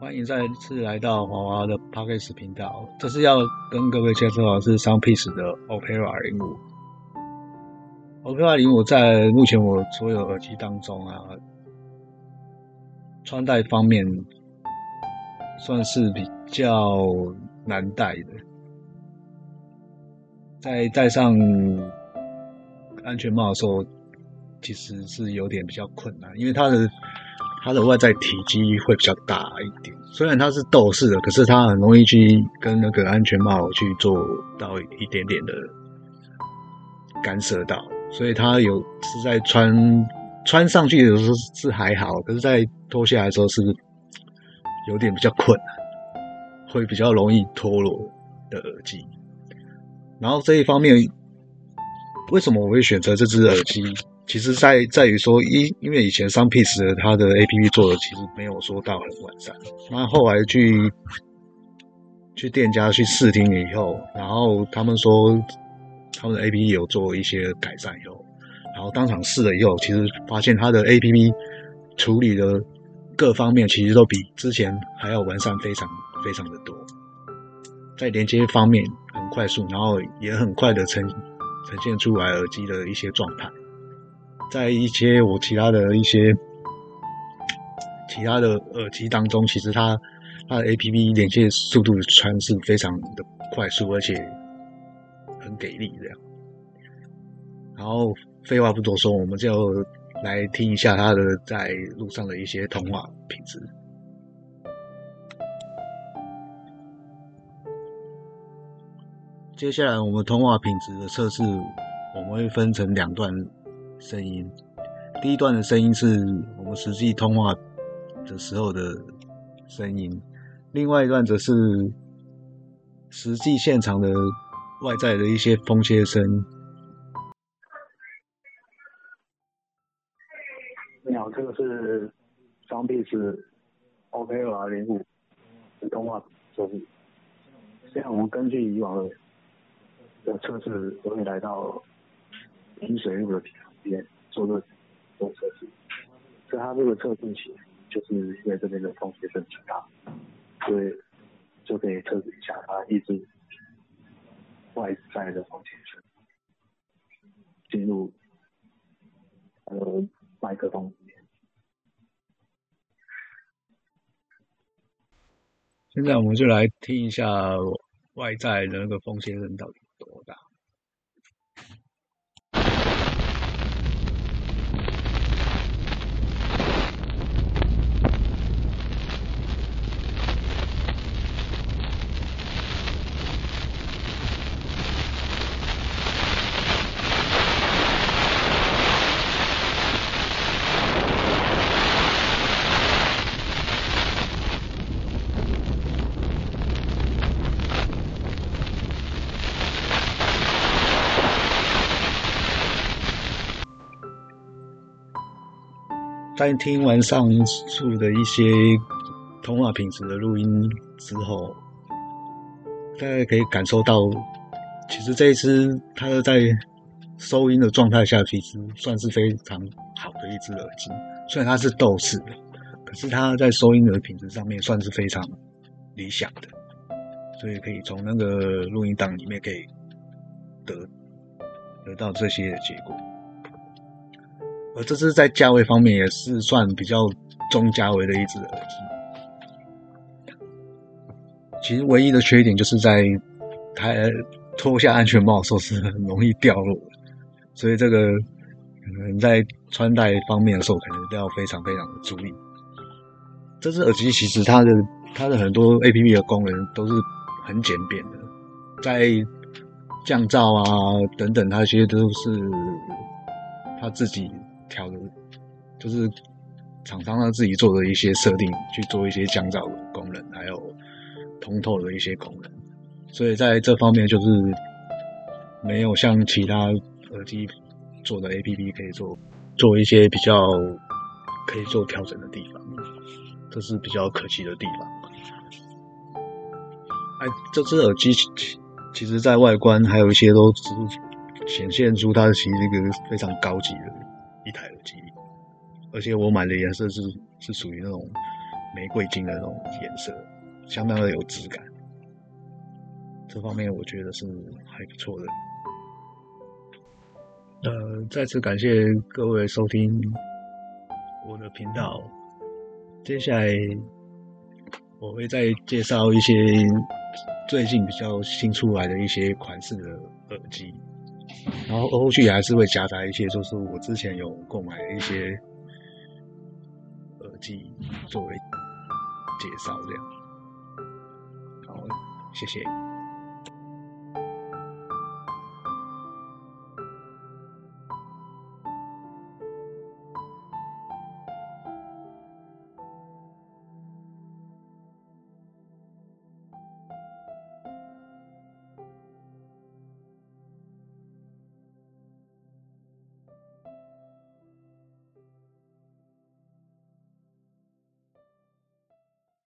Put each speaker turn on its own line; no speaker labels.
欢迎再次来到华华的 p o c k e t 频道。这是要跟各位介绍的是 Soundpiece 的 Opera 零五。Opera 零五在目前我所有耳机当中啊，穿戴方面算是比较难戴的，在戴上安全帽的时候，其实是有点比较困难，因为它的。它的外在体积会比较大一点，虽然它是斗式的，可是它很容易去跟那个安全帽去做到一点点的干涉到，所以它有是在穿穿上去的时候是还好，可是在脱下来的时候是有点比较困难，会比较容易脱落的耳机。然后这一方面，为什么我会选择这只耳机？其实，在在于说，因因为以前 Soundpiece 的它的 A P P 做的其实没有说到很完善，那后来去去店家去试听以后，然后他们说他们的 A P P 有做一些改善以后，然后当场试了以后，其实发现它的 A P P 处理的各方面其实都比之前还要完善非常非常的多，在连接方面很快速，然后也很快的呈呈现出来耳机的一些状态。在一些我其他的一些其他的耳机当中，其实它它的 A P P 连接速度传是非常的快速，而且很给力这样。然后废话不多说，我们就来听一下它的在路上的一些通话品质。接下来我们通话品质的测试，我们会分成两段。声音，第一段的声音是我们实际通话的时候的声音，另外一段则是实际现场的外在的一些风切声。
你好，这个是双臂是 OKR 零五通话测试。现在我们根据以往的的测试，都会来到饮水路的旁。边做个做测试，所以它这个测试起，就是因为这边的风切声挺大，所以就可以测试一下它一直外在的风切声进入呃麦克风里面。
现在我们就来听一下外在的那个风切声到底有多大。在听完上述的一些通话品质的录音之后，大家可以感受到，其实这一支它在收音的状态下，其实算是非常好的一只耳机。虽然它是斗式的，可是它在收音的品质上面算是非常理想的，所以可以从那个录音档里面可以得得到这些结果。这是在价位方面也是算比较中价位的一只耳机。其实唯一的缺点就是在它脱下安全帽的时候是很容易掉落的，所以这个可能在穿戴方面的时候可能都要非常非常的注意。这只耳机其实它的它的很多 A P P 的功能都是很简便的，在降噪啊等等，它其实都是它自己。调的，就是厂商他自己做的一些设定，去做一些降噪的功能，还有通透的一些功能，所以在这方面就是没有像其他耳机做的 A P P 可以做做一些比较可以做调整的地方，这是比较可惜的地方。哎，这只耳机其实，在外观还有一些都是显现出它其实一个非常高级的。一台耳机，而且我买的颜色是是属于那种玫瑰金的那种颜色，相当的有质感。这方面我觉得是还不错的。呃，再次感谢各位收听我的频道。接下来我会再介绍一些最近比较新出来的一些款式的耳机，然后后续还是会夹杂一些，就是我之前有购买一些耳机作为介绍，这样。好，谢谢。